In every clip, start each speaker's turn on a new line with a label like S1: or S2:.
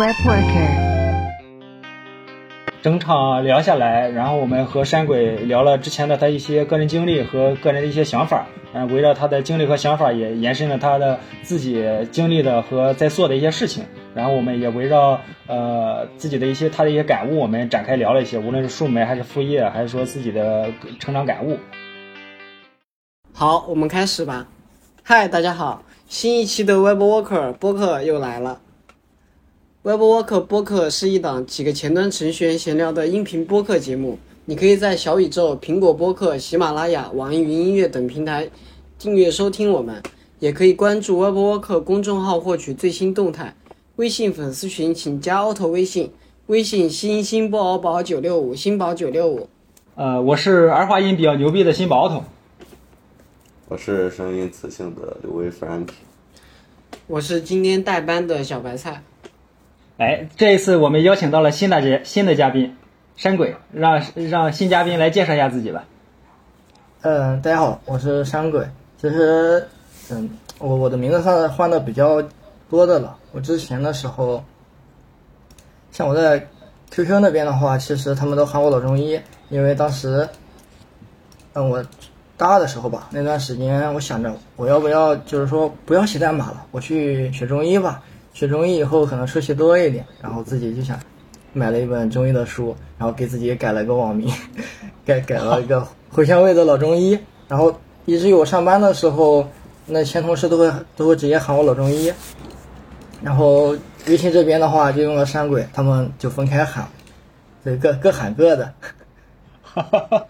S1: Web Worker。
S2: 整场聊下来，然后我们和山鬼聊了之前的他一些个人经历和个人的一些想法，嗯，围绕他的经历和想法，也延伸了他的自己经历的和在做的一些事情。然后我们也围绕呃自己的一些他的一些感悟，我们展开聊了一些，无论是树莓还是副业，还是说自己的成长感悟。
S3: 好，我们开始吧。嗨，大家好，新一期的 Web Worker 播客又来了。Web Worker 播客是一档几个前端程序员闲聊的音频播客节目。你可以在小宇宙、苹果播客、喜马拉雅、网易云音乐等平台订阅收听我们，也可以关注 Web Worker 公众号获取最新动态。微信粉丝群请加 auto 微信，微信新新不敖宝九六五新宝九六五。
S2: 呃，我是儿化音比较牛逼的新宝头。
S4: 我是声音磁性的刘威 Frank。
S3: 我是今天代班的小白菜。
S2: 哎，这一次我们邀请到了新大姐，新的嘉宾，山鬼，让让新嘉宾来介绍一下自己吧。
S5: 嗯，大家好，我是山鬼。其实，嗯，我我的名字算换的比较多的了。我之前的时候，像我在 QQ 那边的话，其实他们都喊我老中医，因为当时，嗯，我大二的时候吧，那段时间我想着我要不要就是说不要写代码了，我去学中医吧。学中医以后可能出息多一点，然后自己就想买了一本中医的书，然后给自己改了个网名，改改了一个 茴香味的老中医，然后以至于我上班的时候，那前同事都会都会直接喊我老中医，然后微信这边的话就用了山鬼，他们就分开喊，对，各各喊各的。
S2: 哈哈哈，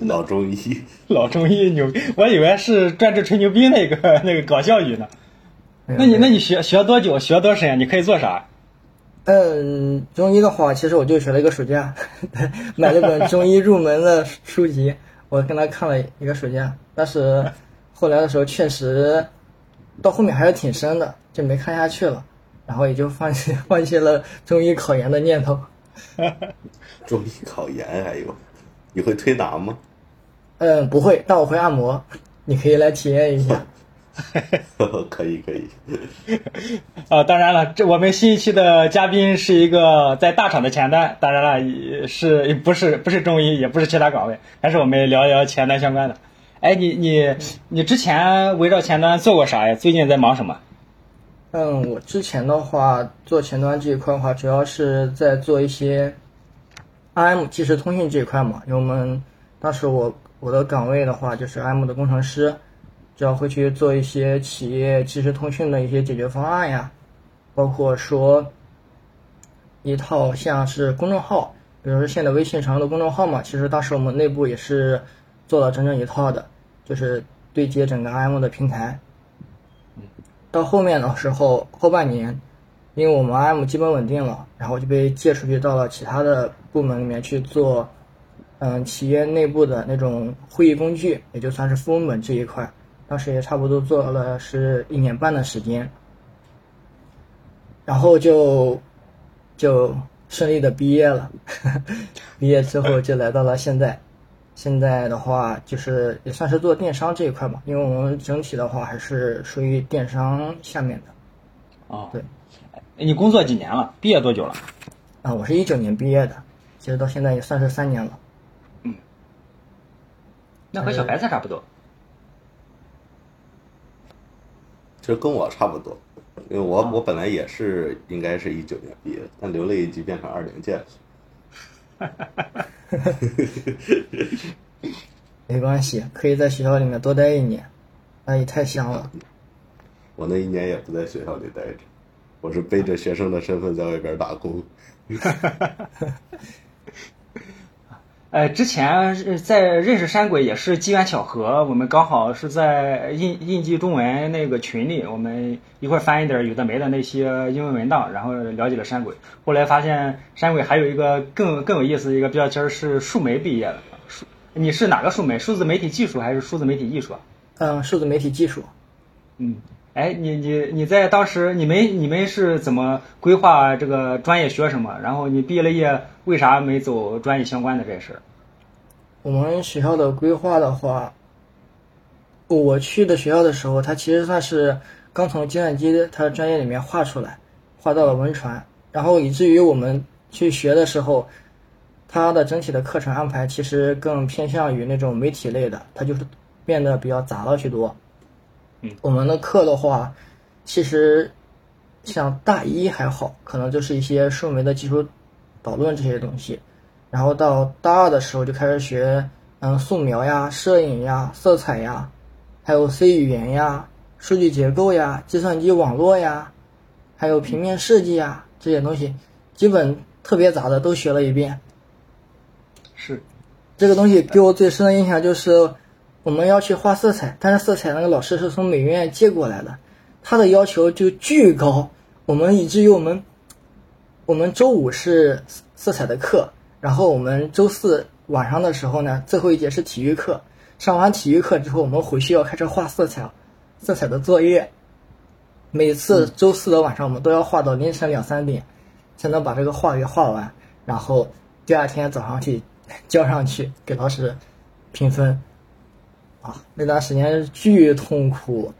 S4: 老中医，
S2: 老中医牛逼，我以为是专治吹牛逼那个那个搞笑语呢。那你那你学学多久？学多深？你可以做啥？
S5: 嗯，中医的话，其实我就学了一个暑假，买了本中医入门的书籍，我跟他看了一个暑假。但是后来的时候，确实到后面还是挺深的，就没看下去了，然后也就放弃 放弃了中医考研的念头。
S4: 中医考研还有？你会推拿吗？
S5: 嗯，不会，但我会按摩，你可以来体验一下。
S4: 可 以可以，
S2: 啊，当然了，这我们新一期的嘉宾是一个在大厂的前端，当然了，是不是不是中医，也不是其他岗位，还是我们聊一聊前端相关的。哎，你你你之前围绕前端做过啥呀？最近在忙什么？
S5: 嗯，我之前的话做前端这一块的话，主要是在做一些 IM 即时通讯这一块嘛，因为我们当时我我的岗位的话就是 IM 的工程师。主要会去做一些企业即时通讯的一些解决方案呀，包括说一套像是公众号，比如说现在微信常用的公众号嘛，其实当时我们内部也是做了整整一套的，就是对接整个 IM 的平台。到后面的时候，后半年，因为我们 IM 基本稳定了，然后就被借出去到了其他的部门里面去做，嗯，企业内部的那种会议工具，也就算是副本这一块。当时也差不多做了是一年半的时间，然后就就顺利的毕业了。毕业之后就来到了现在，现在的话就是也算是做电商这一块吧，因为我们整体的话还是属于电商下面的。
S2: 哦，
S5: 对。
S2: 你工作几年了？毕业多久了？
S5: 啊，我是一九年毕业的，其实到现在也算是三年了。
S2: 嗯。那和小白菜差不多。
S4: 其实跟我差不多，因为我我本来也是应该是一九年毕业，但留了一级变成二零届
S5: 了。没关系，可以在学校里面多待一年，那也太香了。
S4: 我那一年也不在学校里待着，我是背着学生的身份在外边打工。
S2: 呃，之前在认识山鬼也是机缘巧合，我们刚好是在印印记中文那个群里，我们一块翻一点有的没的那些英文文档，然后了解了山鬼。后来发现山鬼还有一个更更有意思的一个标签是数媒毕业的，数你是哪个数媒？数字媒体技术还是数字媒体艺术？
S5: 嗯，数字媒体技术。
S2: 嗯，哎，你你你在当时你们你们是怎么规划这个专业学什么？然后你毕了业。为啥没走专业相关的这事儿？
S5: 我们学校的规划的话，我去的学校的时候，它其实算是刚从计算机它的专业里面划出来，划到了文传。然后以至于我们去学的时候，它的整体的课程安排其实更偏向于那种媒体类的，它就是变得比较杂了许多。
S2: 嗯，
S5: 我们的课的话，其实像大一还好，可能就是一些数媒的基础导论这些东西，然后到大二的时候就开始学，嗯，素描呀、摄影呀、色彩呀，还有 C 语言呀、数据结构呀、计算机网络呀，还有平面设计呀这些东西，基本特别杂的都学了一遍。
S2: 是，
S5: 这个东西给我最深的印象就是，我们要去画色彩，但是色彩那个老师是从美院借过来的，他的要求就巨高，我们以至于我们，我们周五是色彩的课，然后我们周四晚上的时候呢，最后一节是体育课，上完体育课之后，我们回去要开始画色彩，色彩的作业，每次周四的晚上我们都要画到凌晨两三点，才能把这个画给画完，然后第二天早上去交上去给老师评分。啊，那段时间巨痛苦，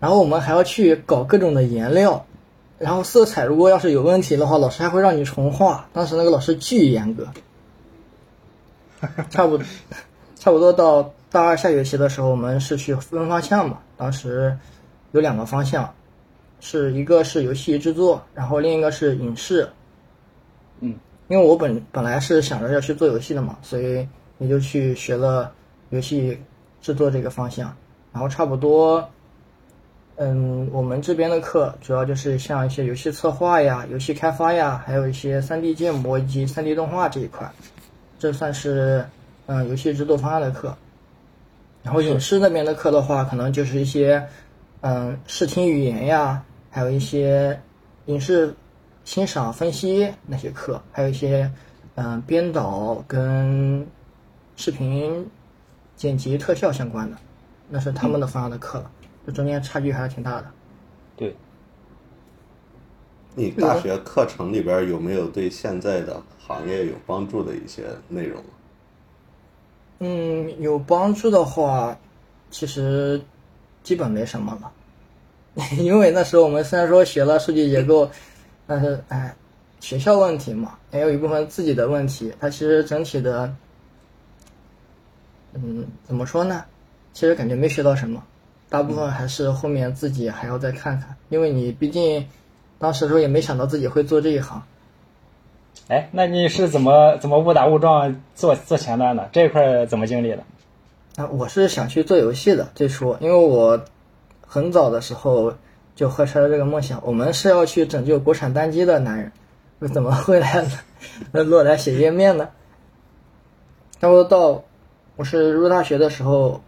S5: 然后我们还要去搞各种的颜料，然后色彩如果要是有问题的话，老师还会让你重画。当时那个老师巨严格，差不多差不多到大二下学期的时候，我们是去分方向嘛。当时有两个方向，是一个是游戏制作，然后另一个是影视。
S2: 嗯，
S5: 因为我本本来是想着要去做游戏的嘛，所以也就去学了游戏制作这个方向。然后差不多，嗯，我们这边的课主要就是像一些游戏策划呀、游戏开发呀，还有一些 3D 建模以及 3D 动画这一块，这算是嗯游戏制作方向的课。然后影视那边的课的话，可能就是一些嗯视听语言呀，还有一些影视欣赏分析那些课，还有一些嗯编导跟视频剪辑特效相关的，那是他们的方向的课了。这中间差距还是挺大的。
S2: 对，
S4: 你大学课程里边有没有对现在的行业有帮助的一些内容？
S5: 嗯，有帮助的话，其实基本没什么了，因为那时候我们虽然说学了数据结构，但是哎，学校问题嘛，也有一部分自己的问题。它其实整体的，嗯，怎么说呢？其实感觉没学到什么，大部分还是后面自己还要再看看，因为你毕竟当时的时候也没想到自己会做这一行。
S2: 哎，那你是怎么怎么误打误撞做做前端的？这一块怎么经历的？
S5: 啊，我是想去做游戏的，最初，因为我很早的时候就怀揣了这个梦想。我们是要去拯救国产单机的男人，我怎么会来 落来写页面呢？然后到我是入大学的时候，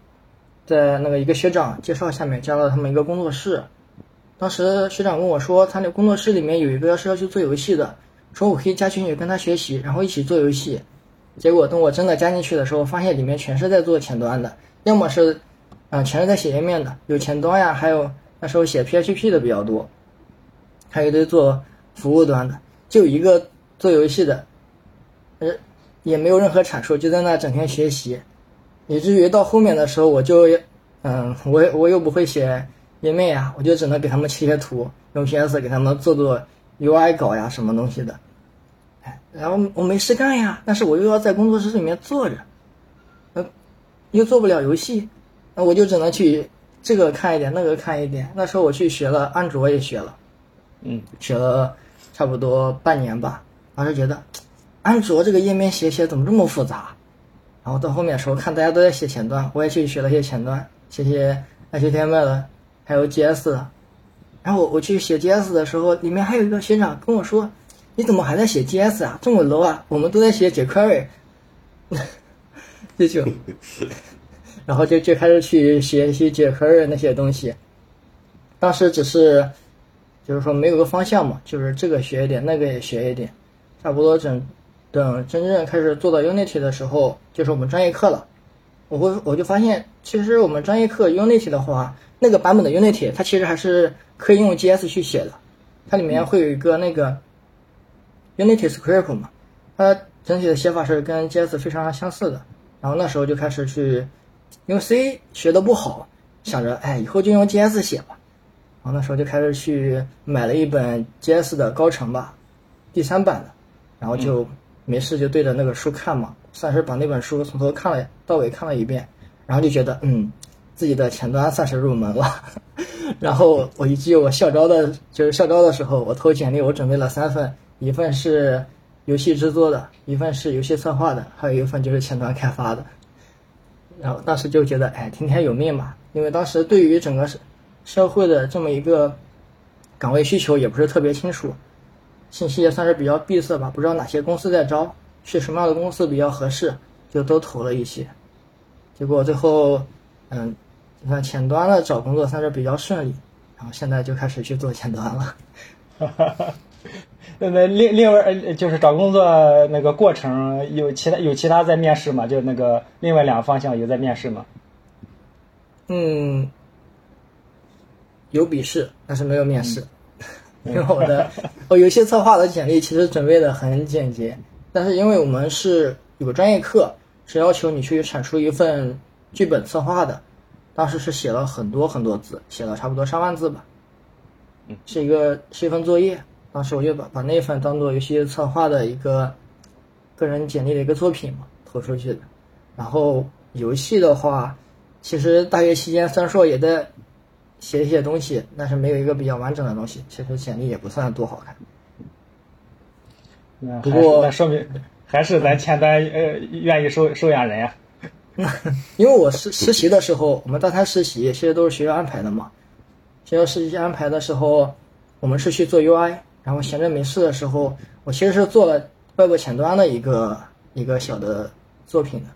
S5: 在那个一个学长介绍下面加了他们一个工作室。当时学长跟我说，他那工作室里面有一个是要去做游戏的，说我可以加进去跟他学习，然后一起做游戏。结果等我真的加进去的时候，发现里面全是在做前端的，要么是，嗯、全是在写页面的，有前端呀，还有那时候写 PHP 的比较多，还有一堆做服务端的，就一个做游戏的，呃，也没有任何产出，就在那整天学习，以至于到后面的时候，我就，嗯，我我又不会写页面呀，我就只能给他们切切图，用 PS 给他们做做 UI 稿呀，什么东西的。然后我没事干呀，但是我又要在工作室里面坐着，呃，又做不了游戏，那我就只能去这个看一点，那个看一点。那时候我去学了安卓，也学了，
S2: 嗯，
S5: 学了差不多半年吧。当时觉得安卓这个页面写写怎么这么复杂？然后到后面的时候看大家都在写前端，我也去学了些前端，写写 HTML，还有 GS。然后我我去写 GS 的时候，里面还有一个学长跟我说。你怎么还在写 GS 啊？这么 low 啊！我们都在写 jQuery，这就，然后就就开始去学习 jQuery 那些东西。当时只是，就是说没有个方向嘛，就是这个学一点，那个也学一点，差不多整等真正开始做到 Unity 的时候，就是我们专业课了。我会我就发现，其实我们专业课 Unity 的话，那个版本的 Unity 它其实还是可以用 GS 去写的，它里面会有一个那个。Unity Script 嘛，它整体的写法是跟 JS 非常相似的。然后那时候就开始去，因为 C 学的不好，想着哎以后就用 JS 写吧。然后那时候就开始去买了一本 JS 的高程吧，第三版的，然后就没事就对着那个书看嘛，算是把那本书从头看了到尾看了一遍，然后就觉得嗯，自己的前端算是入门了。然后我一记我校招的，就是校招的时候，我投简历，我准备了三份，一份是游戏制作的，一份是游戏策划的，还有一份就是前端开发的。然后当时就觉得，哎，听天由命吧，因为当时对于整个社社会的这么一个岗位需求也不是特别清楚，信息也算是比较闭塞吧，不知道哪些公司在招，去什么样的公司比较合适，就都投了一些。结果最后，嗯，你看前端的找工作算是比较顺利，然后现在就开始去做前端了。
S2: 那那另另外呃就是找工作那个过程有其他有其他在面试吗？就那个另外两个方向有在面试吗？
S5: 嗯，有笔试，但是没有面试。因为我的我游戏策划的简历其实准备的很简洁，但是因为我们是有个专业课是要求你去产出一份剧本策划的，当时是写了很多很多字，写了差不多上万字吧。是一个是一份作业，当时我就把把那份当做游戏策划的一个个人简历的一个作品嘛投出去的。然后游戏的话，其实大学期间虽然说也在写一些东西，但是没有一个比较完整的东西，其实简历也不算多好看。不过
S2: 那说明还是咱前端呃愿意收收养人呀。
S5: 因为我实实习的时候，我们大三实习其实都是学校安排的嘛。学校实习安排的时候，我们是去做 UI，然后闲着没事的时候，我其实是做了外部前端的一个一个小的作品的，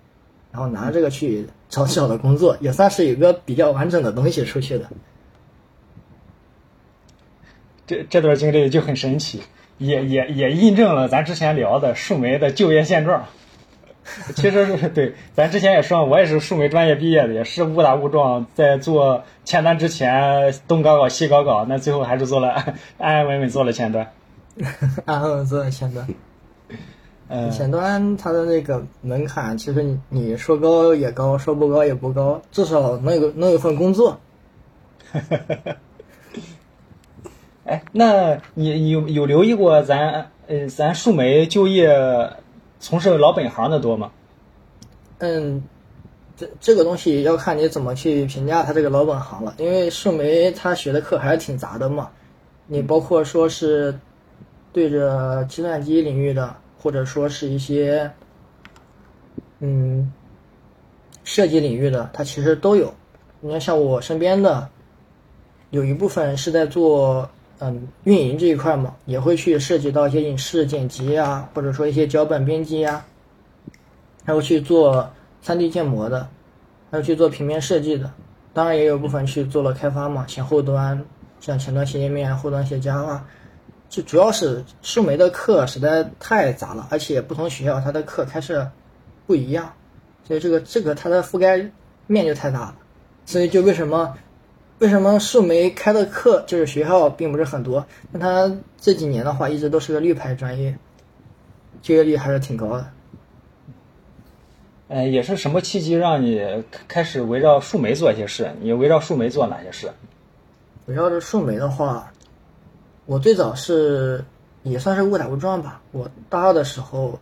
S5: 然后拿这个去找小的工作，也算是有一个比较完整的东西出去的。
S2: 这这段经历就很神奇，也也也印证了咱之前聊的树莓的就业现状。其实是 对，咱之前也说，我也是树莓专业毕业的，也是误打误撞，在做前端之前东搞搞西搞搞，那最后还是做了安安稳稳做了前端。
S5: 安稳做了前端，
S2: 嗯，
S5: 前端它的那个门槛，其实你你说高也高，说不高也不高，至少能有能有份工作。
S2: 哎，那你有有留意过咱呃咱树莓就业从事老本行的多吗？
S5: 嗯，这这个东西要看你怎么去评价他这个老本行了，因为树莓他学的课还是挺杂的嘛，你包括说是对着计算机领域的，或者说是一些嗯设计领域的，它其实都有。你看，像我身边的有一部分是在做嗯运营这一块嘛，也会去涉及到一些影视剪辑啊，或者说一些脚本编辑呀、还有去做 3D 建模的，还有去做平面设计的，当然也有部分去做了开发嘛，前后端，像前端写页面，后端写 Java。就主要是树莓的课实在太杂了，而且不同学校它的课开设不一样，所以这个这个它的覆盖面就太大了。所以就为什么为什么树莓开的课就是学校并不是很多，那它这几年的话一直都是个绿牌专业，就业率还是挺高的。
S2: 呃，也是什么契机让你开开始围绕树莓做一些事？你围绕树莓做哪些事？
S5: 围绕着树莓的话，我最早是也算是误打误撞吧。我大二的时候，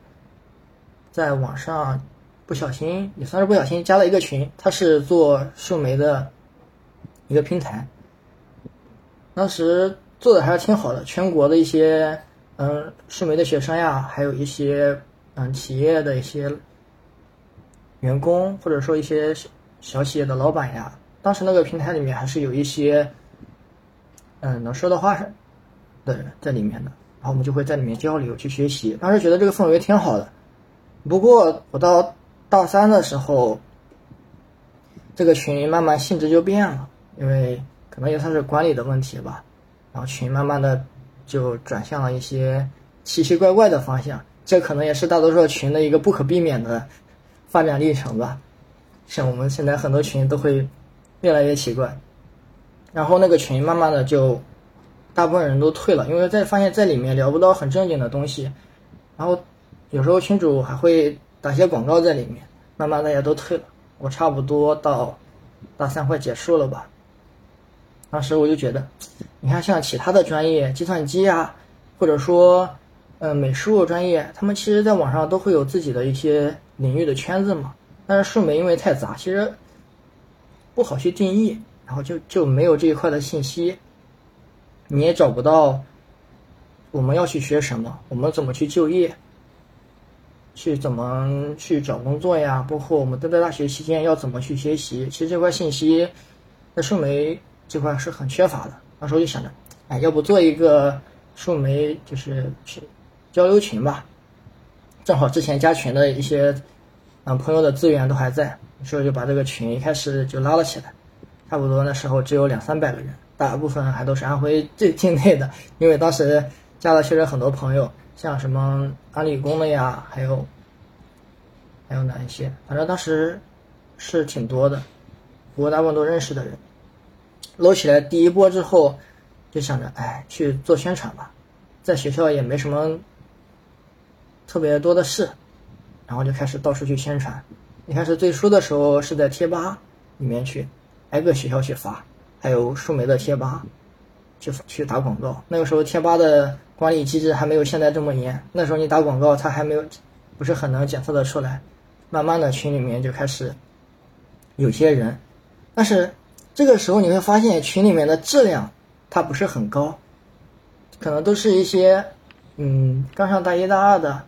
S5: 在网上不小心也算是不小心加了一个群，他是做树莓的一个平台。当时做的还是挺好的，全国的一些嗯树莓的学生呀，还有一些嗯企业的一些员工，或者说一些小小企业的老板呀，当时那个平台里面还是有一些嗯能说的话的人在里面的，然后我们就会在里面交流去学习。当时觉得这个氛围挺好的，不过我到大三的时候，这个群慢慢性质就变了，因为可能也算是管理的问题吧，然后群慢慢的就转向了一些奇奇怪怪的方向，这可能也是大多数群的一个不可避免的发展历程吧。像我们现在很多群都会越来越奇怪，然后那个群慢慢的就大部分人都退了，因为在发现在里面聊不到很正经的东西，然后有时候群主还会打些广告在里面，慢慢大家都退了。我差不多到大三快结束了吧，当时我就觉得，你看像其他的专业，计算机啊，或者说嗯，美术专业，他们其实在网上都会有自己的一些领域的圈子嘛。但是数媒因为太杂，其实不好去定义，然后就就没有这一块的信息，你也找不到我们要去学什么，我们怎么去就业，去怎么去找工作呀，包括我们都在大学期间要怎么去学习，其实这块信息在数媒这块是很缺乏的。那时候就想着，哎，要不做一个数媒就是去交流群吧，正好之前加群的一些嗯朋友的资源都还在，所以就把这个群一开始就拉了起来，差不多那时候只有两三百个人，大部分还都是安徽这境内的，因为当时加了确实很多朋友，像什么安理工的呀，还有还有哪一些，反正当时是挺多的，不过大部分都认识的人。搂起来第一波之后，就想着哎去做宣传吧，在学校也没什么特别多的事，然后就开始到处去宣传。一开始最初的时候是在贴吧里面去挨个学校去发，还有数媒的贴吧去去打广告。那个时候贴吧的管理机制还没有现在这么严，那时候你打广告它还没有不是很能检测的出来。慢慢的群里面就开始有些人，但是。这个时候你会发现群里面的质量它不是很高，可能都是一些嗯刚上大一大二的，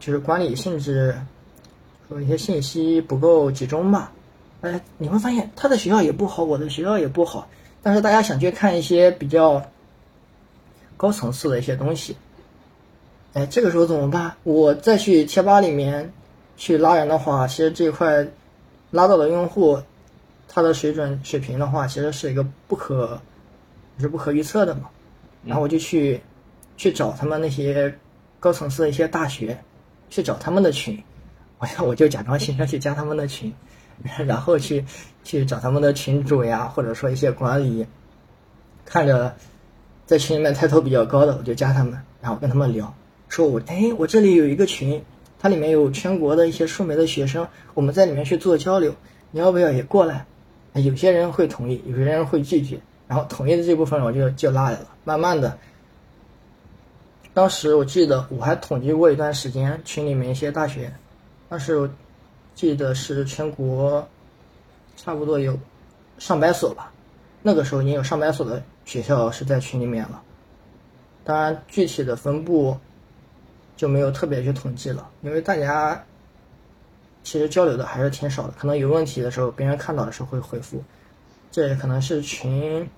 S5: 就是管理性质，说一些信息不够集中吧。哎，你会发现他的学校也不好，我的学校也不好，但是大家想去看一些比较高层次的一些东西。哎，这个时候怎么办？我再去贴吧里面去拉人的话，其实这块拉到的用户。他的水准水平的话，其实是一个不可，是不可预测的嘛。然后我就去去找他们那些高层次的一些大学，去找他们的群，我我就假装新生去加他们的群，然后去去找他们的群主呀，或者说一些管理，看着在群里面抬头比较高的，我就加他们，然后跟他们聊，说我哎，我这里有一个群，它里面有全国的一些数媒的学生，我们在里面去做交流，你要不要也过来？有些人会同意，有些人会拒绝，然后同意的这部分我就就拉来了。慢慢的，当时我记得我还统计过一段时间群里面一些大学，当时我记得是全国差不多有上百所吧，那个时候已经有上百所的学校是在群里面了。当然，具体的分布就没有特别去统计了，因为大家。其实交流的还是挺少的，可能有问题的时候，别人看到的时候会回复。这也可能是群，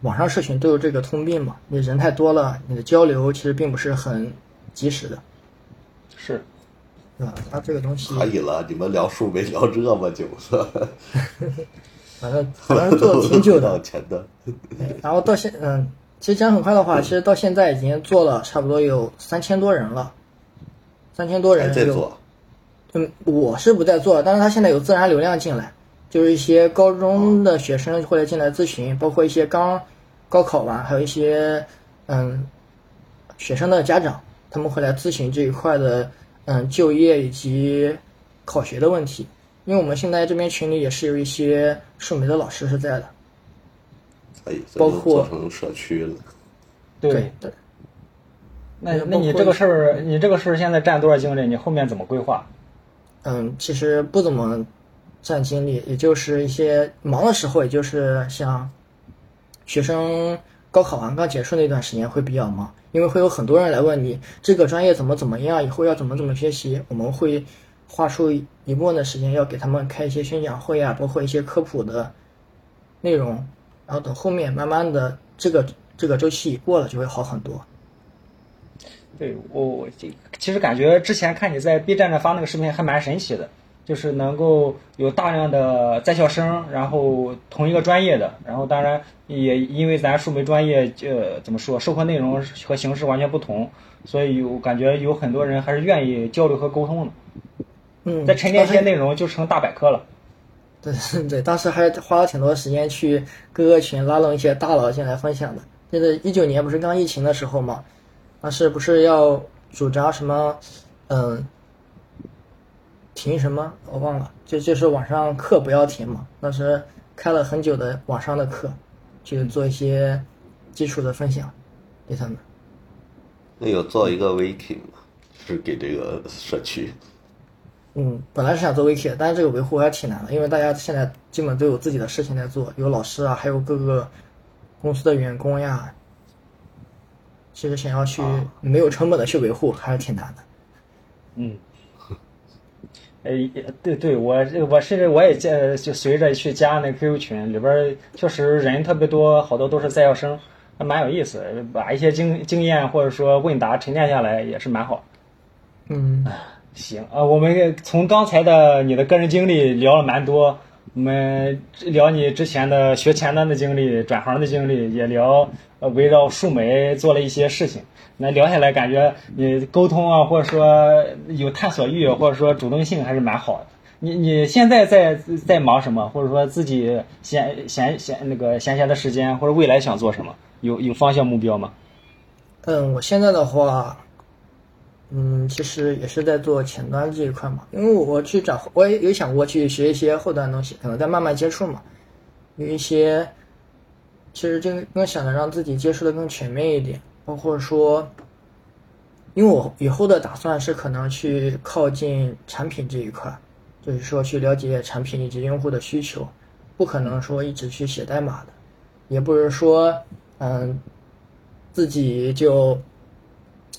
S5: 网上社群都有这个通病嘛。你人太多了，你的交流其实并不是很及时的。
S2: 是，
S5: 对吧？它这个东西。
S4: 可以了，你们聊数没聊这么久
S5: 了。反正反正做挺久的。
S4: 钱的。
S5: 然后到现嗯，其实讲很快的话，其实到现在已经做了差不多有三千多人了，三千多人
S4: 在做。
S5: 嗯，我是不在做，但是他现在有自然流量进来，就是一些高中的学生会来进来咨询，包括一些刚高考完，还有一些嗯学生的家长，他们会来咨询这一块的嗯就业以及考学的问题。因为我们现在这边群里也是有一些数媒的老师是在的，
S4: 可以，
S5: 包括
S4: 做成社区了。
S5: 对对。
S2: 那那你这个事儿，你这个事儿现在占多少精力？你后面怎么规划？
S5: 嗯，其实不怎么占精力，也就是一些忙的时候，也就是像学生高考完刚结束那段时间会比较忙，因为会有很多人来问你这个专业怎么怎么样，以后要怎么怎么学习，我们会花出一部分的时间要给他们开一些宣讲会啊，包括一些科普的内容，然后等后面慢慢的这个这个周期一过了就会好很多。
S2: 对我，我其实感觉之前看你在 B 站上发那个视频还蛮神奇的，就是能够有大量的在校生，然后同一个专业的，然后当然也因为咱数媒专业，呃，怎么说，授课内容和形式完全不同，所以有感觉有很多人还是愿意交流和沟通的。
S5: 嗯，
S2: 再沉淀一些内容就成大百科了。
S5: 对对，当时还花了挺多时间去各个群拉拢一些大佬进来分享的。那个一九年不是刚疫情的时候嘛。当时不是要主张什么，嗯，停什么我忘了，就就是网上课不要停嘛。当时开了很久的网上的课，去做一些基础的分享给他们。
S4: 那有做一个 wiki 吗？是给这个社区。
S5: 嗯，本来是想做 wiki 的，但是这个维护还挺难的，因为大家现在基本都有自己的事情在做，有老师啊，还有各个公司的员工呀。其实想要去没有成本的去维护，还是挺难的。
S2: 嗯。哎，对对，我我甚至我也见，就随着去加那 QQ 群里边，确实人特别多，好多都是在校生，还蛮有意思，把一些经经验或者说问答沉淀下来，也是蛮好。
S5: 嗯。
S2: 行啊，我们从刚才的你的个人经历聊了蛮多，我们聊你之前的学前端的经历、转行的经历，也聊呃围绕树莓做了一些事情。那聊下来，感觉你沟通啊，或者说有探索欲，或者说主动性还是蛮好的。你你现在在在忙什么？或者说自己闲闲闲那个闲暇的时间，或者未来想做什么？有有方向目标吗？
S5: 嗯，我现在的话。嗯，其实也是在做前端这一块嘛，因为我去找，我也有想过去学一些后端东西，可能在慢慢接触嘛。有一些，其实就更想着让自己接触的更全面一点，包括说，因为我以后的打算是可能去靠近产品这一块，就是说去了解产品以及用户的需求，不可能说一直去写代码的，也不是说，嗯，自己就。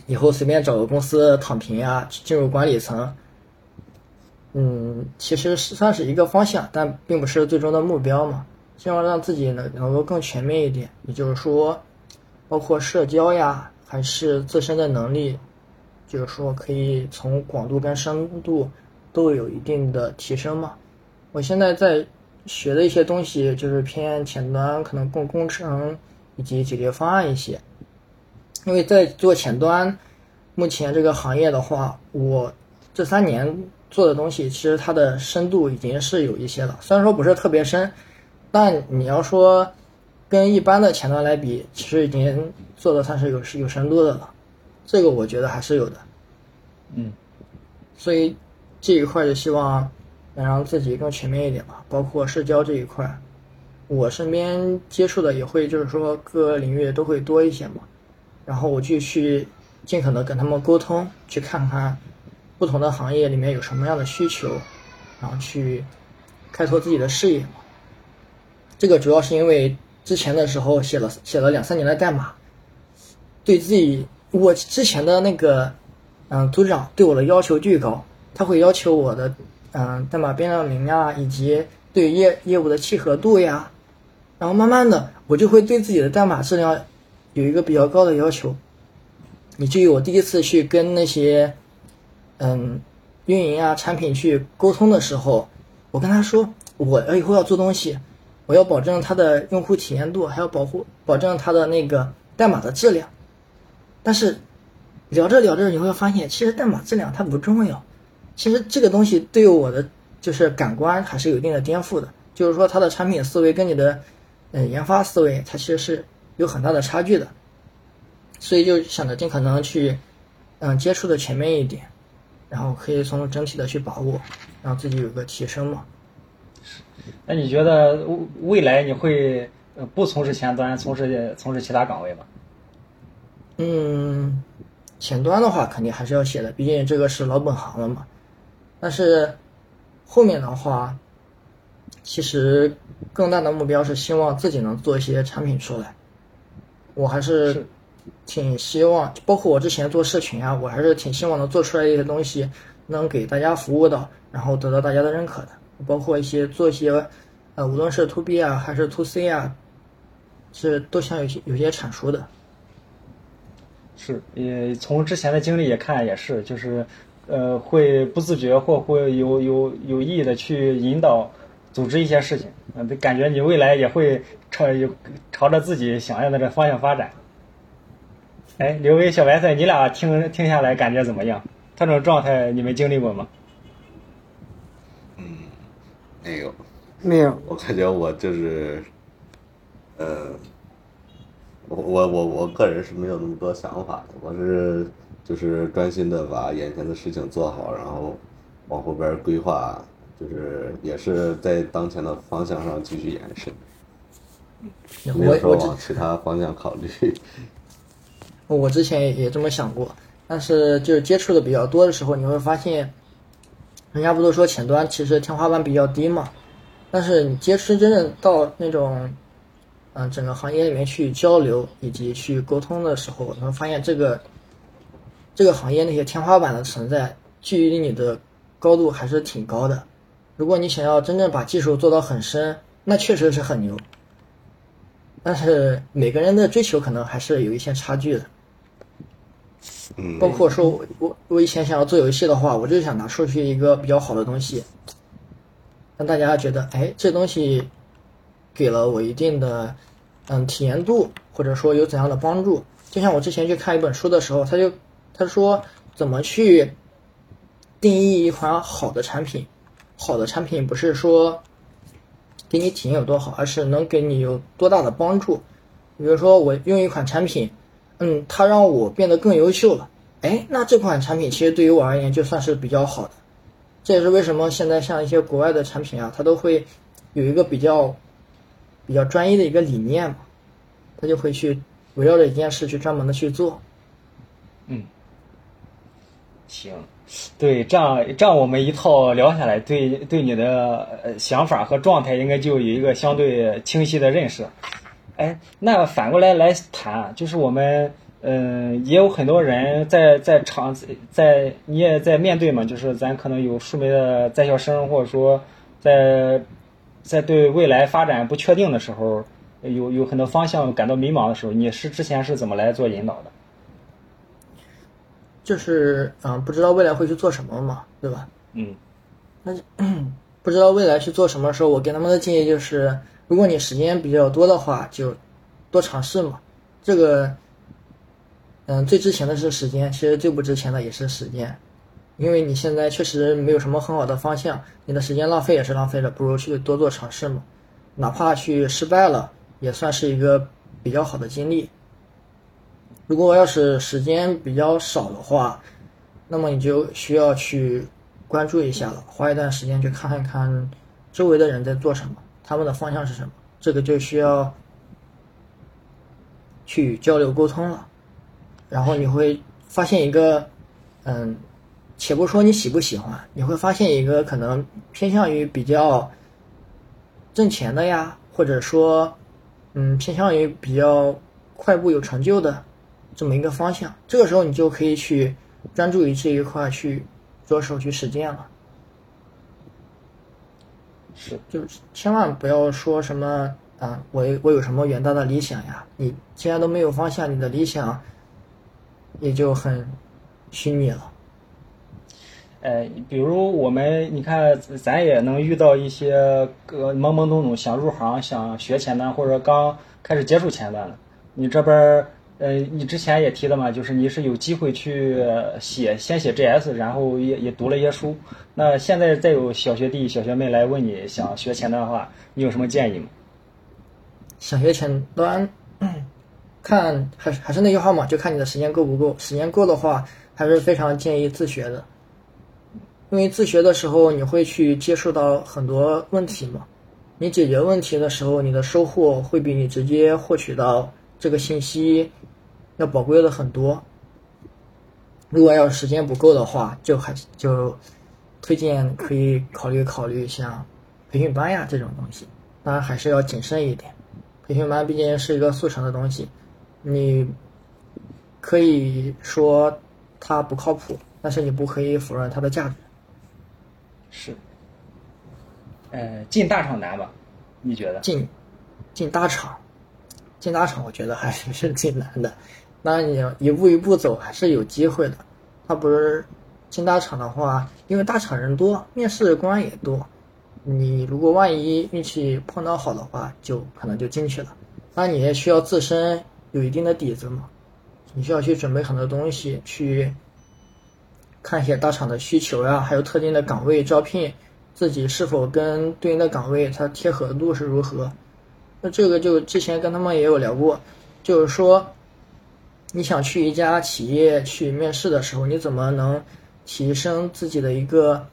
S5: 以后随便找个公司躺平呀，进入管理层，嗯，其实是算是一个方向，但并不是最终的目标嘛。希望让自己能能够更全面一点，也就是说，包括社交呀，还是自身的能力，就是说可以从广度跟深度都有一定的提升嘛。我现在在学的一些东西，就是偏前端，可能更工程以及解决方案一些。因为在做前端，目前这个行业的话，我这三年做的东西，其实它的深度已经是有一些了。虽然说不是特别深，但你要说跟一般的前端来比，其实已经做的算是有是有深度的了。这个我觉得还是有的。
S2: 嗯，
S5: 所以这一块就希望能让自己更全面一点吧，包括社交这一块，我身边接触的也会就是说各个领域都会多一些嘛。然后我就去尽可能跟他们沟通，去看看不同的行业里面有什么样的需求，然后去开拓自己的事业。这个主要是因为之前的时候写了写了两三年的代码，对自己我之前的那个嗯组长对我的要求巨高，他会要求我的嗯代码变量名啊，以及对业业务的契合度呀，然后慢慢的我就会对自己的代码质量。有一个比较高的要求，以至于我第一次去跟那些，嗯，运营啊、产品去沟通的时候，我跟他说，我要以后要做东西，我要保证它的用户体验度，还要保护保证它的那个代码的质量。但是聊着聊着，你会发现，其实代码质量它不重要，其实这个东西对于我的就是感官还是有一定的颠覆的。就是说，它的产品思维跟你的嗯研发思维，它其实是。有很大的差距的，所以就想着尽可能去，嗯，接触的全面一点，然后可以从整体的去把握，让自己有个提升嘛。
S2: 那你觉得未来你会不从事前端，从事从事其他岗位吗？
S5: 嗯，前端的话肯定还是要写的，毕竟这个是老本行了嘛。但是后面的话，其实更大的目标是希望自己能做一些产品出来。我还是挺希望，包括我之前做社群啊，我还是挺希望能做出来一些东西，能给大家服务到，然后得到大家的认可的。包括一些做一些，呃，无论是 to B 啊还是 to C 啊，是都想有些有些产出的。
S2: 是，也从之前的经历也看也是，就是，呃，会不自觉或会有有有意的去引导。组织一些事情，嗯，感觉你未来也会朝有朝着自己想要的这方向发展。哎，刘威、小白菜，你俩听听下来感觉怎么样？他这种状态你们经历过吗？
S4: 嗯，没有，
S3: 没有。
S4: 我感觉我就是，呃，我我我我个人是没有那么多想法的，我是就是专心的把眼前的事情做好，然后往后边规划。就是也是在当前的方向上继续延伸，没有说往其他方向考虑。
S5: 我之前也也这么想过，但是就是接触的比较多的时候，你会发现，人家不都说前端其实天花板比较低嘛？但是你接触真正到那种，嗯，整个行业里面去交流以及去沟通的时候，你会发现这个这个行业那些天花板的存在，距离你的高度还是挺高的。如果你想要真正把技术做到很深，那确实是很牛。但是每个人的追求可能还是有一些差距的。
S4: 嗯，
S5: 包括说我我我以前想要做游戏的话，我就想拿出去一个比较好的东西，让大家觉得，哎，这东西给了我一定的嗯体验度，或者说有怎样的帮助。就像我之前去看一本书的时候，他就他说怎么去定义一款好的产品。好的产品不是说给你体验有多好，而是能给你有多大的帮助。比如说我用一款产品。嗯，它让我变得更优秀了。哎，那这款产品其实对于我而言就算是比较好的。这也是为什么现在像一些国外的产品啊，它都会有一个比较比较专业的一个理念嘛，它就会去围绕着一件事去专门的去做。
S2: 嗯，行，对，这样这样我们一套聊下来，对对你的想法和状态应该就有一个相对清晰的认识。哎，那反过来来谈，就是我们，嗯，也有很多人在在场，在你也在面对嘛，就是咱可能有数媒的在校生，或者说在在对未来发展不确定的时候，有有很多方向感到迷茫的时候，你是之前是怎么来做引导的？
S5: 就是嗯，不知道未来会去做什么嘛，对吧？
S2: 嗯，
S5: 那不知道未来去做什么时候，我给他们的建议就是。如果你时间比较多的话，就多尝试嘛。这个，嗯，最值钱的是时间，其实最不值钱的也是时间，因为你现在确实没有什么很好的方向，你的时间浪费也是浪费了，不如去多做尝试嘛。哪怕去失败了，也算是一个比较好的经历。如果要是时间比较少的话，那么你就需要去关注一下了，花一段时间去看一看周围的人在做什么。他们的方向是什么？这个就需要去交流沟通了。然后你会发现一个，嗯，且不说你喜不喜欢，你会发现一个可能偏向于比较挣钱的呀，或者说，嗯，偏向于比较快步有成就的这么一个方向。这个时候你就可以去专注于这一块去着手去实践了。
S2: 是，
S5: 就是千万不要说什么啊，我我有什么远大的理想呀？你既然都没有方向，你的理想也就很虚拟了。
S2: 呃，比如我们，你看，咱也能遇到一些个懵懵懂懂想入行、想学前端或者刚开始接触前端的，你这边。呃，你之前也提了嘛，就是你是有机会去写，先写 JS，然后也也读了一些书。那现在再有小学弟、小学妹来问你想学前端的话，你有什么建议吗？
S5: 想学前端，看还是还是那句话嘛，就看你的时间够不够。时间够的话，还是非常建议自学的，因为自学的时候你会去接触到很多问题嘛，你解决问题的时候，你的收获会比你直接获取到这个信息。要宝贵的很多。如果要时间不够的话，就还就推荐可以考虑考虑像培训班呀这种东西。当然还是要谨慎一点，培训班毕竟是一个速成的东西，你可以说它不靠谱，但是你不可以否认它的价值。
S2: 是。呃，进大厂难吧？你觉得？
S5: 进进大厂，进大厂，我觉得还是 是挺难的。那你一步一步走还是有机会的。他不是进大厂的话，因为大厂人多，面试官也多。你如果万一运气碰到好的话，就可能就进去了。那你也需要自身有一定的底子嘛？你需要去准备很多东西，去看一些大厂的需求呀，还有特定的岗位招聘，自己是否跟对应的岗位它贴合度是如何？这个就之前跟他们也有聊过，就是说。你想去一家企业去面试的时候，你怎么能提升自己的一个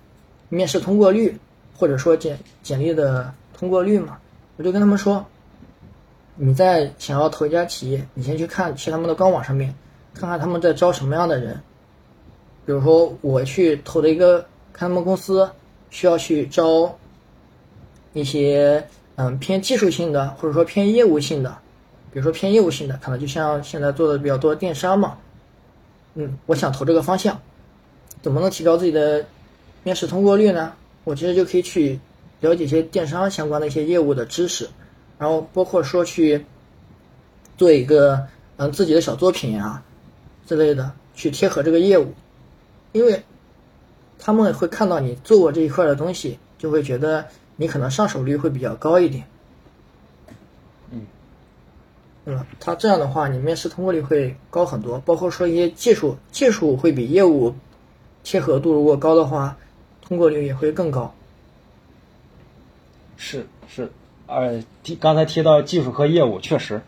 S5: 面试通过率，或者说简简历的通过率嘛？我就跟他们说，你在想要投一家企业，你先去看去他们的官网上面，看看他们在招什么样的人。比如说我去投的一个，看他们公司需要去招一些嗯偏技术性的，或者说偏业务性的。比如说偏业务性的，可能就像现在做的比较多电商嘛。嗯，我想投这个方向，怎么能提高自己的面试通过率呢？我其实就可以去了解一些电商相关的一些业务的知识，然后包括说去做一个嗯自己的小作品啊之类的，去贴合这个业务，因为他们会看到你做过这一块的东西，就会觉得你可能上手率会比较高一点。嗯，他这样的话，你面试通过率会高很多。包括说一些技术，技术会比业务贴合度如果高的话，通过率也会更高。
S2: 是是，呃，提刚才提到技术和业务，确实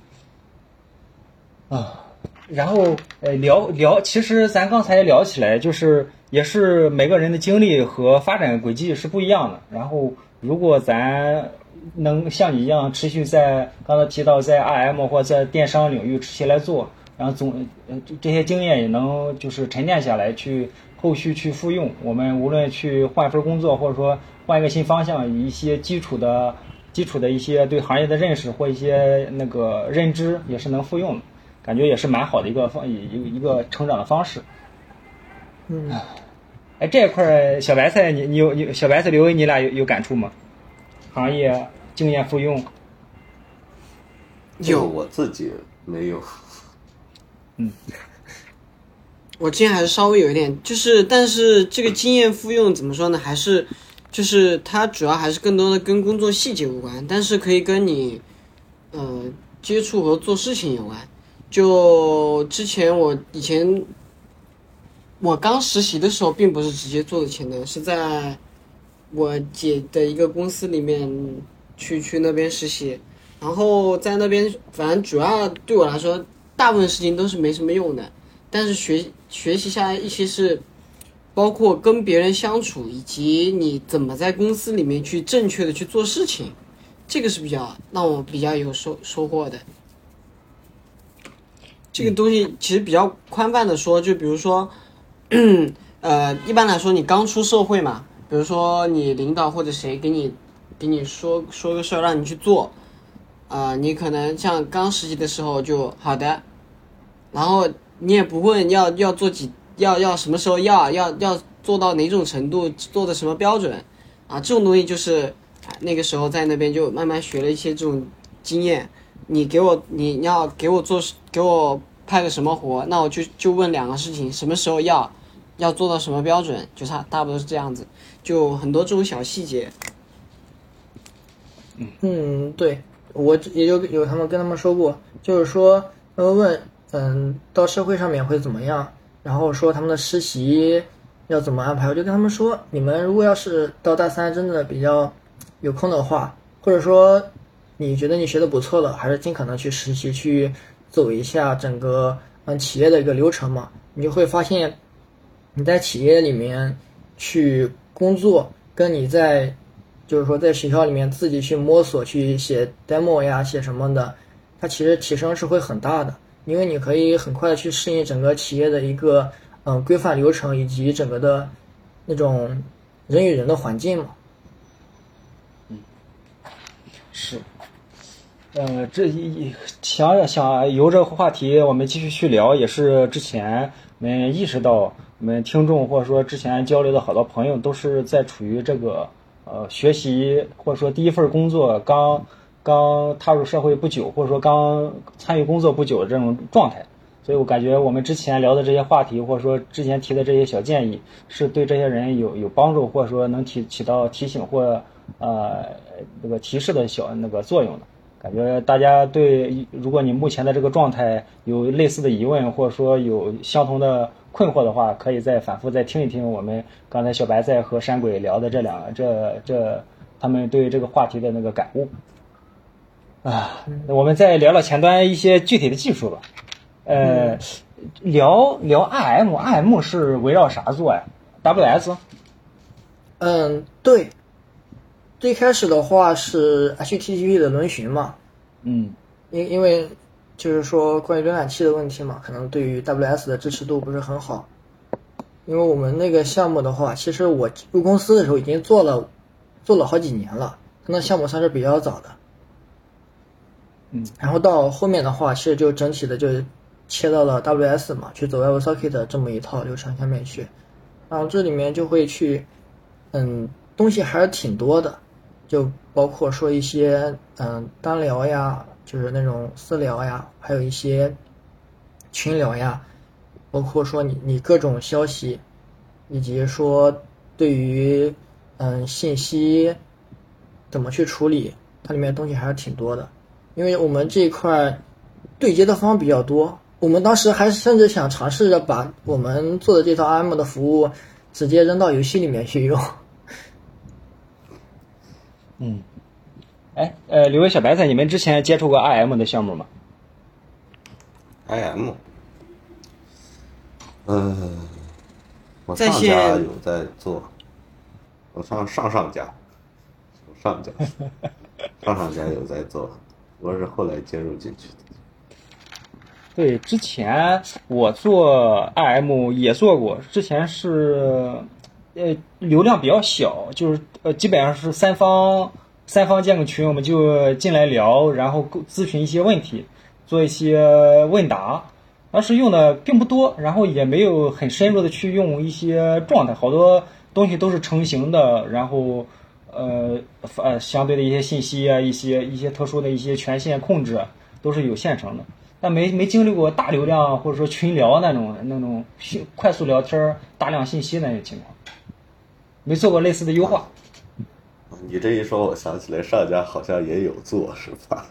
S2: 啊。然后呃，聊聊，其实咱刚才聊起来，就是也是每个人的经历和发展轨迹是不一样的。然后如果咱能像你一样持续在刚才提到在 IM 或在电商领域持续来做，然后总呃这些经验也能就是沉淀下来，去后续去复用。我们无论去换份工作，或者说换一个新方向，一些基础的基础的一些对行业的认识或一些那个认知也是能复用的，感觉也是蛮好的一个方一一个成长的方式。
S5: 嗯，
S2: 哎，这一块小白菜，你你有你小白菜刘威，你俩有有感触吗？行业经验复用，
S3: 有
S4: 我自己没有。
S3: 嗯 我之前还是稍微有一点，就是但是这个经验复用怎么说呢？还是就是它主要还是更多的跟工作细节无关，但是可以跟你呃接触和做事情有关。就之前我以前我刚实习的时候，并不是直接做的前端，是在我姐的一个公司里面去去那边实习，然后在那边反正主要对我来说，大部分事情都是没什么用的。但是学学习下来一些是，包括跟别人相处，以及你怎么在公司里面去正确的去做事情，这个是比较让我比较有收收获的。这个东西其实比较宽泛的说，就比如说，呃，一般来说你刚出社会嘛，比如说你领导或者谁给你给你说说个事儿让你去做，啊、你可能像刚实习的时候就好的，然后你也不问要要做几要要什么时候要要要做到哪种程度，做的什么标准啊？这种东西就是那个时候在那边就慢慢学了一些这种经验。你给我你要给我做给我派个什么活，那我就就问两个事情，什么时候要要做到什么标准，就差大不多是这样子，就很多这种小细节。
S5: 嗯，对，我也有有他们跟他们说过，就是说他们问，嗯，到社会上面会怎么样，然后说他们的实习要怎么安排，我就跟他们说，你们如果要是到大三真的比较有空的话，或者说你觉得你学的不错了，还是尽可能去实习，去走一下整个嗯企业的一个流程嘛，你就会发现你在企业里面去工作，跟你在就是说在学校里面自己去摸索、去写 demo 呀、写什么的，它其实提升是会很大的，因为你可以很快的去适应整个企业的一个嗯规范流程以及整个的那种人与人的环境嘛。
S2: 嗯是，呃，这想想由这个话题我们继续去聊，也是之前我们意识到，我们听众或者说之前交流的好多朋友都是在处于这个呃学习或者说第一份工作刚刚踏入社会不久，或者说刚参与工作不久的这种状态。所以我感觉我们之前聊的这些话题，或者说之前提的这些小建议，是对这些人有有帮助，或者说能提起到提醒或呃那个提示的小那个作用的。感觉大家对，如果你目前的这个状态有类似的疑问，或者说有相同的困惑的话，可以再反复再听一听我们刚才小白在和山鬼聊的这两个这这他们对这个话题的那个感悟。啊，我们再聊聊前端一些具体的技术吧。呃，聊聊 IM，IM 是围绕啥做呀？WS？
S5: 嗯，对。最开始的话是 HTTP 的轮询嘛，
S2: 嗯。
S5: 因因为就是说关于浏览器的问题嘛，可能对于 WS 的支持度不是很好。因为我们那个项目的话，其实我入公司的时候已经做了，做了好几年了，那项目算是比较早的。
S2: 嗯，
S5: 然后到后面的话，其实就整体的就切到了 WS 嘛，去走 WebSocket 这么一套流程下面去，然后这里面就会去，嗯，东西还是挺多的，就包括说一些嗯单聊呀，就是那种私聊呀，还有一些群聊呀。包括说你你各种消息，以及说对于嗯信息怎么去处理，它里面东西还是挺多的。因为我们这一块对接的方比较多，我们当时还甚至想尝试着把我们做的这套 IM 的服务直接扔到游戏里面去用。
S2: 嗯，哎，呃，刘伟小白菜，你们之前接触过 IM 的项目吗
S4: ？IM。嗯，我
S3: 在
S4: 上家有在做，我上上上家，上家，上上家有在做，我是后来接入进去的。
S2: 对，之前我做 IM 也做过，之前是呃流量比较小，就是呃基本上是三方三方建个群，我们就进来聊，然后咨询一些问题，做一些问答。当时用的并不多，然后也没有很深入的去用一些状态，好多东西都是成型的，然后呃呃相对的一些信息啊，一些一些特殊的一些权限控制都是有现成的，但没没经历过大流量或者说群聊那种那种快速聊天大量信息那些情况，没做过类似的优化。
S4: 你这一说，我想起来上家好像也有做，是吧？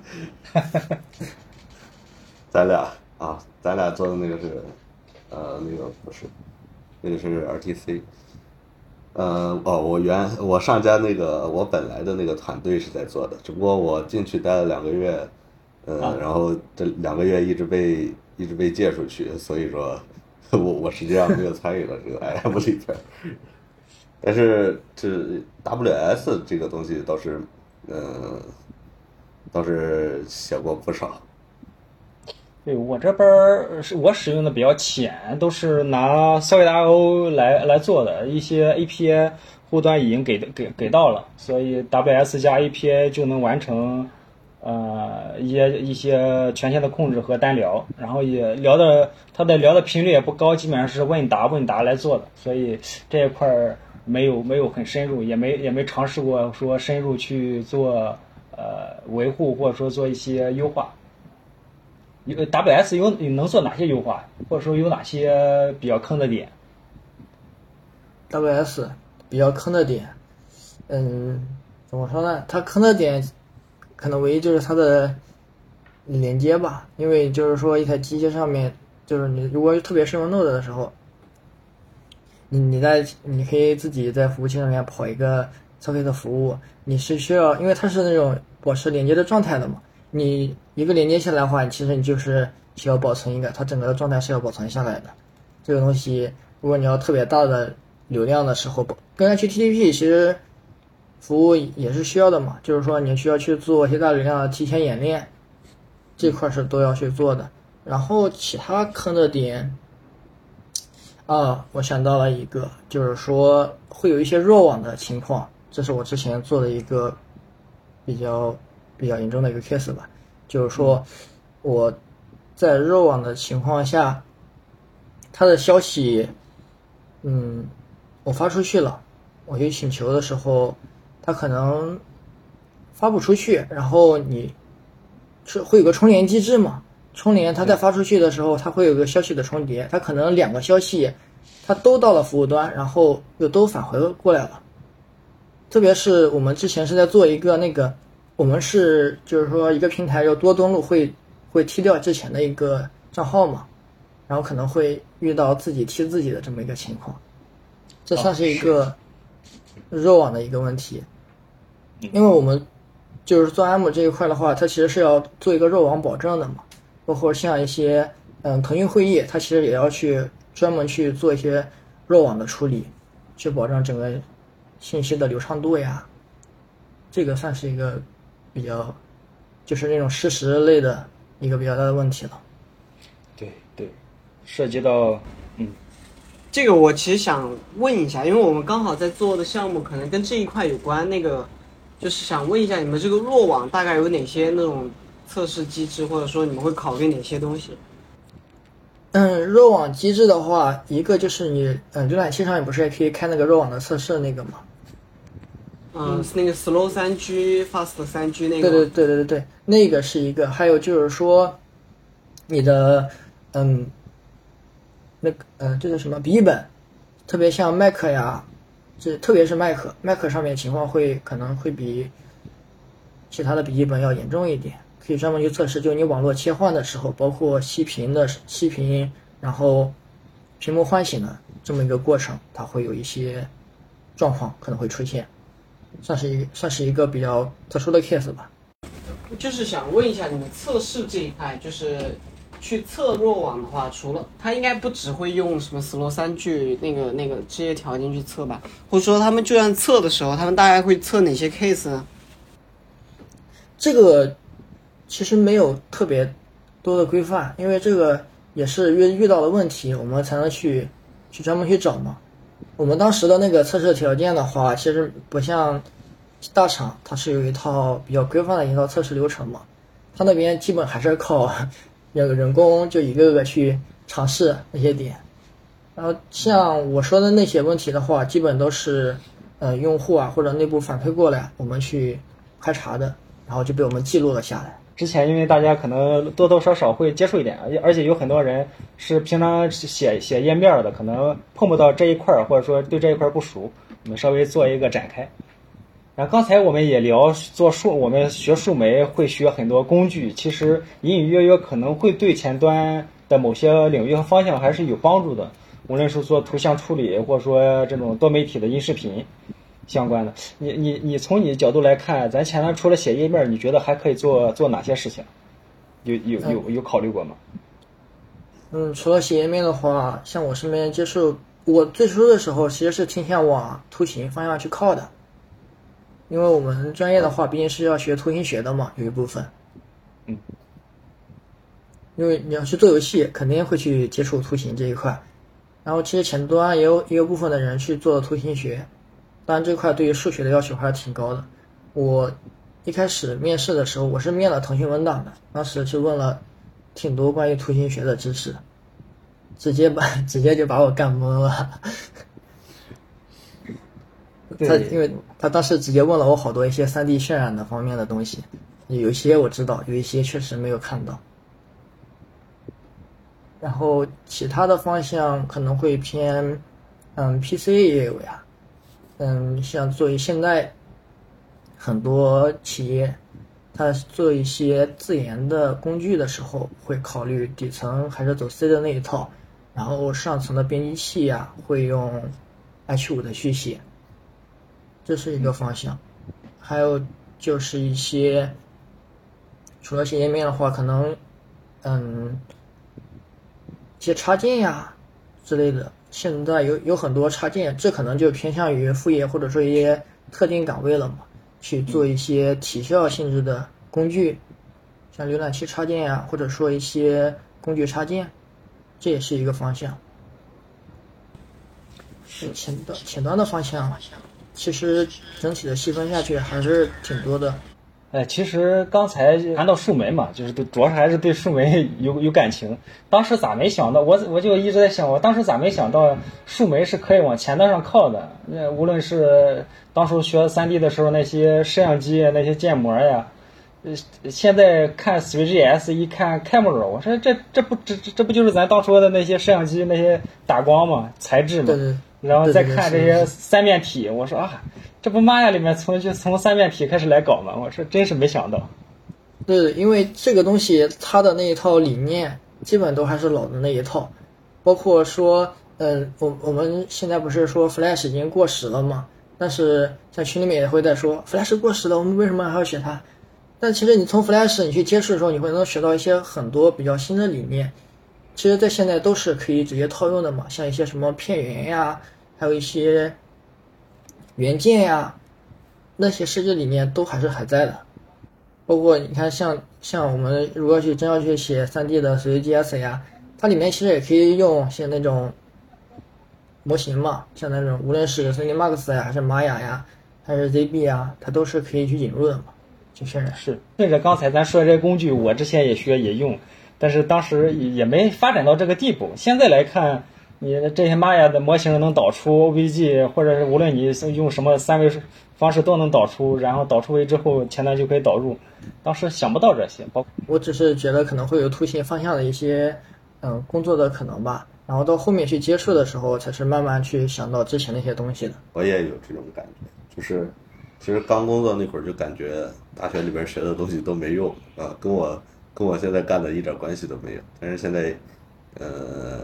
S4: 咱俩。啊，咱俩做的那个是，呃，那个不是，那个是 RTC。呃，哦，我原我上家那个我本来的那个团队是在做的，只不过我进去待了两个月，呃，然后这两个月一直被一直被借出去，所以说，我我实际上没有参与到这个 IM 里边。但是这 WS 这个东西倒是，嗯，倒是写过不少。
S2: 对我这边是我使用的比较浅，都是拿 Socket IO 来来做的，一些 API 后端已经给给给到了，所以 WS 加 API 就能完成呃一些一些权限的控制和单聊，然后也聊的它的聊的频率也不高，基本上是问答问答来做的，所以这一块儿没有没有很深入，也没也没尝试过说深入去做呃维护或者说做一些优化。有 WS 有能做哪些优化，或者说有哪些比较坑的点
S5: ？WS 比较坑的点，嗯，怎么说呢？它坑的点可能唯一就是它的连接吧，因为就是说一台机器上面，就是你如果特别是用 Node 的时候，你你在你可以自己在服务器上面跑一个 Socket 服务，你是需要，因为它是那种保持连接的状态的嘛。你一个连接下来的话，其实你就是需要保存一个，它整个的状态是要保存下来的。这个东西，如果你要特别大的流量的时候，跟 HTTP 其实服务也是需要的嘛，就是说你需要去做一些大流量的提前演练，这块是都要去做的。然后其他坑的点，啊，我想到了一个，就是说会有一些弱网的情况，这是我之前做的一个比较。比较严重的一个 case 吧，就是说我在弱网的情况下，他的消息，嗯，我发出去了，我去请求的时候，他可能发不出去，然后你是会有个重连机制嘛？重连，它在发出去的时候，它会有个消息的重叠，它可能两个消息，它都到了服务端，然后又都返回过来了。特别是我们之前是在做一个那个。我们是就是说一个平台要多登录会会踢掉之前的一个账号嘛，然后可能会遇到自己踢自己的这么一个情况，这算是一个弱网的一个问题，因为我们就是做 M 这一块的话，它其实是要做一个弱网保证的嘛，包括像一些嗯腾讯会议，它其实也要去专门去做一些弱网的处理，去保障整个信息的流畅度呀，这个算是一个。比较，就是那种事实类的一个比较大的问题了。
S2: 对对，涉及到嗯
S3: 这个我其实想问一下，因为我们刚好在做的项目可能跟这一块有关，那个就是想问一下你们这个弱网大概有哪些那种测试机制，或者说你们会考虑哪些东西？
S5: 嗯，弱网机制的话，一个就是你，嗯，浏览器上也不是也可以开那个弱网的测试那个吗？
S3: 嗯，是那个 slow 三 G、fast 三 G 那个。
S5: 对对对对对对，那个是一个。还有就是说，你的，嗯，那个，呃，这叫什么笔记本，特别像 Mac 呀，这特别是 Mac，Mac 上面情况会可能会比其他的笔记本要严重一点。可以专门去测试，就你网络切换的时候，包括熄屏的熄屏，然后屏幕唤醒的这么一个过程，它会有一些状况可能会出现，算是一算是一个比较特殊的 case 吧。
S3: 就是想问一下，你们测试这一块，就是去测弱网的话，除了它应该不只会用什么 slow 三 G 那个那个这些条件去测吧？或者说他们就算测的时候，他们大概会测哪些 case 呢？
S5: 这个其实没有特别多的规范，因为这个也是遇遇到了问题，我们才能去去专门去找嘛。我们当时的那个测试条件的话，其实不像大厂，它是有一套比较规范的一套测试流程嘛。它那边基本还是靠那个人工就一个个去尝试那些点。然后像我说的那些问题的话，基本都是呃用户啊或者内部反馈过来，我们去排查的，然后就被我们记录了下来。
S2: 之前，因为大家可能多多少少会接触一点，而且有很多人是平常写写页面的，可能碰不到这一块儿，或者说对这一块儿不熟，我们稍微做一个展开。然后刚才我们也聊做数，我们学数媒会学很多工具，其实隐隐约约可能会对前端的某些领域和方向还是有帮助的，无论是做图像处理，或者说这种多媒体的音视频。相关的，你你你从你角度来看，咱前端除了写页面，你觉得还可以做做哪些事情？有有有有考虑过吗？
S5: 嗯，除了写页面的话，像我身边接触，我最初的时候其实是倾向往图形方向去靠的，因为我们专业的话毕竟是要学图形学的嘛，有一部分。
S2: 嗯。
S5: 因为你要去做游戏，肯定会去接触图形这一块，然后其实前端也有也有部分的人去做图形学。当然，这块对于数学的要求还是挺高的。我一开始面试的时候，我是面了腾讯文档的，当时就问了挺多关于图形学的知识，直接把直接就把我干懵了。他因为他当时直接问了我好多一些三 D 渲染的方面的东西，有一些我知道，有一些确实没有看到。然后其他的方向可能会偏，嗯，PC 也有呀。嗯，像作为现在很多企业，它做一些自研的工具的时候，会考虑底层还是走 C 的那一套，然后上层的编辑器呀，会用 H 五的去写，这是一个方向。还有就是一些除了写页面的话，可能嗯，一些插件呀之类的。现在有有很多插件，这可能就偏向于副业或者说一些特定岗位了嘛，去做一些体效性质的工具，像浏览器插件呀，或者说一些工具插件，这也是一个方向。是前端前端的方向，其实整体的细分下去还是挺多的。
S2: 哎，其实刚才谈到树莓嘛，就是对，主要是还是对树莓有有感情。当时咋没想到？我我就一直在想，我当时咋没想到树莓是可以往前端上靠的？那无论是当初学三 D 的时候那些摄像机那些建模呀，呃，现在看 3GS 一看 camera，我说这这不这这不就是咱当初的那些摄像机那些打光嘛，材质嘛？
S5: 对对。
S2: 然后再看这些三面体，我说啊。这不妈呀里面从就从三面体开始来搞嘛？我说真是没想到。
S5: 对，因为这个东西它的那一套理念基本都还是老的那一套，包括说，嗯，我我们现在不是说 Flash 已经过时了嘛？但是在群里面也会在说 Flash 过时了，我们为什么还要学它？但其实你从 Flash 你去接触的时候，你会能学到一些很多比较新的理念，其实在现在都是可以直接套用的嘛，像一些什么片源呀，还有一些。原件呀，那些设计里面都还是还在的。包括你看像像我们如果去真要去写 3D 的随机 s 呀，它里面其实也可以用像那种模型嘛，像那种无论是 3D Max 呀，还是玛雅呀，还是 ZB 啊，它都是可以去引入的嘛，就渲染。
S2: 是，顺着刚才咱说的这些工具，我之前也学也用，但是当时也没发展到这个地步。现在来看，你的这些玛雅的模型能导出 OBG，或者是无论你用什么三维方式都能导出，然后导出位之后，前端就可以导入。当时想不到这些，包括
S5: 我只是觉得可能会有图形方向的一些嗯工作的可能吧，然后到后面去接触的时候，才是慢慢去想到之前那些东西的。
S4: 我也有这种感觉，就是其实刚工作那会儿就感觉大学里边学的东西都没用啊，跟我跟我现在干的一点关系都没有。但是现在，呃，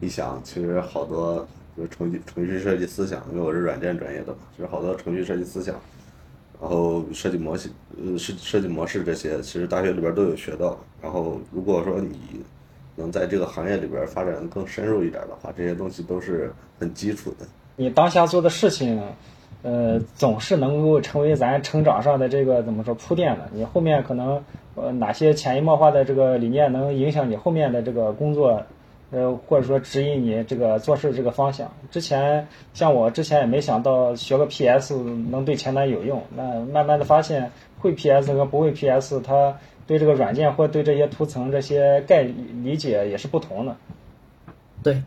S4: 一想，其实好多就是程序程序设计思想，因为我是软件专业的嘛，其实好多程序设计思想，然后设计模型，呃，设设计模式这些，其实大学里边都有学到。然后如果说你能在这个行业里边发展的更深入一点的话，这些东西都是很基础的。
S2: 你当下做的事情，呃，总是能够成为咱成长上的这个怎么说铺垫的。你后面可能呃哪些潜移默化的这个理念能影响你后面的这个工作，呃，或者说指引你这个做事这个方向。之前像我之前也没想到学个 PS 能对前端有用，那慢慢的发现会 PS 和不会 PS，它对这个软件或对这些图层这些概理解也是不同的。
S5: 对，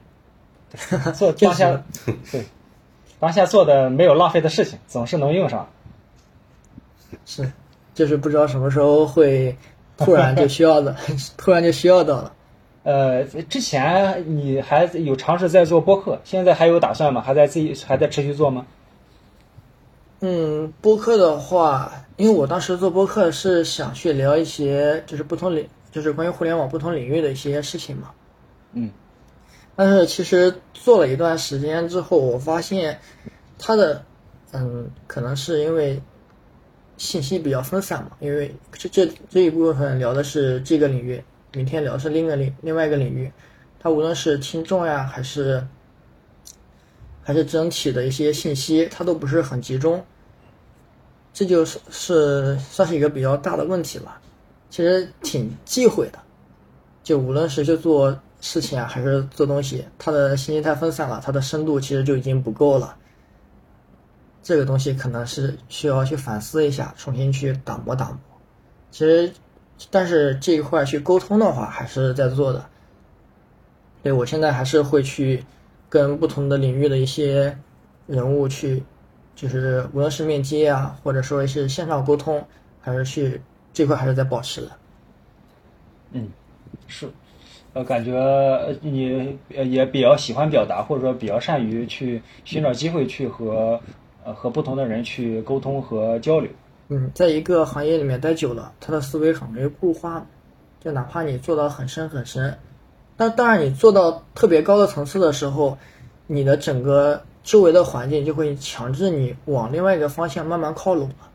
S2: 做当下对当下做的没有浪费的事情，总是能用上。
S5: 是，就是不知道什么时候会突然就需要的，突然就需要到了。
S2: 呃，之前你还有尝试在做播客，现在还有打算吗？还在自己还在持续做吗？
S5: 嗯，播客的话，因为我当时做播客是想去聊一些就是不同领，就是关于互联网不同领域的一些事情嘛。
S2: 嗯。
S5: 但是其实做了一段时间之后，我发现它的，嗯，可能是因为信息比较分散嘛，因为这这这一部分聊的是这个领域，明天聊是另一个领另外一个领域，它无论是听众呀，还是还是整体的一些信息，它都不是很集中，这就是是算是一个比较大的问题吧。其实挺忌讳的，就无论是去做事情啊，还是做东西，它的信息太分散了，它的深度其实就已经不够了。这个东西可能是需要去反思一下，重新去打磨打磨。其实，但是这一块去沟通的话，还是在做的。对我现在还是会去跟不同的领域的一些人物去，就是无论是面基啊，或者说是线上沟通，还是去这块还是在保持的。
S2: 嗯，是。呃，感觉你也比较喜欢表达，或者说比较善于去寻找机会去和呃和不同的人去沟通和交流。
S5: 嗯，在一个行业里面待久了，他的思维很容易固化，就哪怕你做到很深很深，但当然你做到特别高的层次的时候，你的整个周围的环境就会强制你往另外一个方向慢慢靠拢了，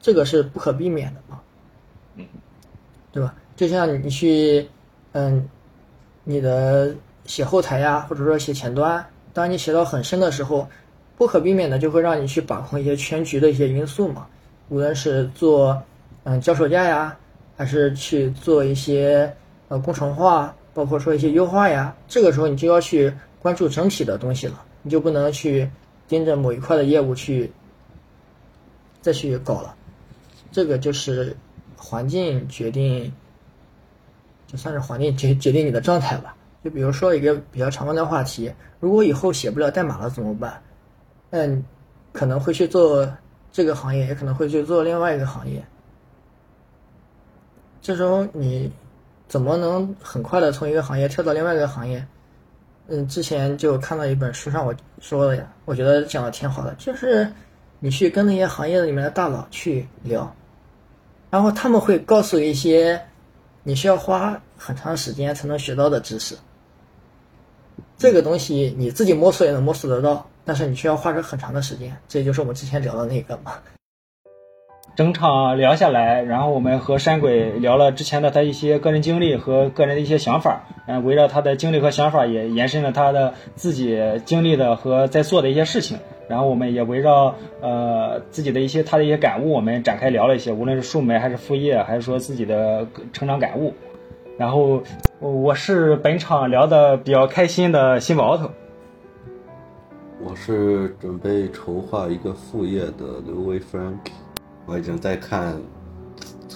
S5: 这个是不可避免的嘛，
S2: 嗯，
S5: 对吧？就像你去。嗯，你的写后台呀，或者说写前端，当你写到很深的时候，不可避免的就会让你去把控一些全局的一些因素嘛。无论是做嗯脚手架呀，还是去做一些呃工程化，包括说一些优化呀，这个时候你就要去关注整体的东西了，你就不能去盯着某一块的业务去再去搞了。这个就是环境决定。就算是环境决决定你的状态吧。就比如说一个比较常问的话题，如果以后写不了代码了怎么办？嗯，可能会去做这个行业，也可能会去做另外一个行业。这时候你怎么能很快的从一个行业跳到另外一个行业？嗯，之前就看到一本书上我说的呀，我觉得讲的挺好的，就是你去跟那些行业里面的大佬去聊，然后他们会告诉一些。你需要花很长时间才能学到的知识，这个东西你自己摸索也能摸索得到，但是你需要花着很长的时间。这也就是我们之前聊的那个嘛。
S2: 整场聊下来，然后我们和山鬼聊了之前的他一些个人经历和个人的一些想法，嗯，围绕他的经历和想法，也延伸了他的自己经历的和在做的一些事情。然后我们也围绕呃自己的一些他的一些感悟，我们展开聊了一些，无论是树莓还是副业，还是说自己的成长感悟。然后我是本场聊的比较开心的新宝头，
S4: 我是准备筹划一个副业的刘维 Frank，我已经在看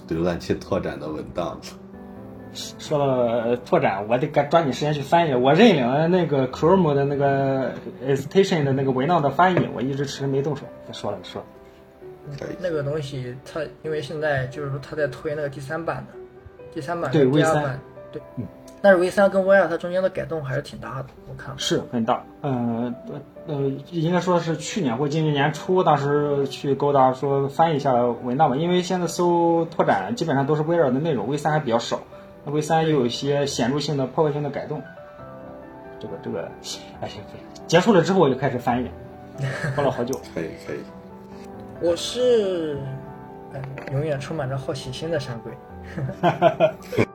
S4: 浏览器拓展的文档了。
S2: 说到拓展，我得赶抓紧时间去翻译。我认领了那个 Chrome 的那个 Extension 的那个文档的翻译，我一直迟迟没动手。再说了说了，
S5: 那个东西它因为现在就是说它在推那个第三版的，第三版
S2: 对 V 三
S5: 对，但是 V 三跟 V 二它中间的改动还是挺大的，我看。
S2: 是很大。嗯呃呃，应该说是去年或今年年初，当时去勾搭说翻译一下文档吧，因为现在搜拓展基本上都是 V 二的内容，V 三还比较少。那 V 三又有一些显著性的破坏性的改动。这个这个，哎行，结束了之后我就开始翻译，过了好久。
S4: 可以，可以。
S5: 我是，哎，永远充满着好奇心的山鬼。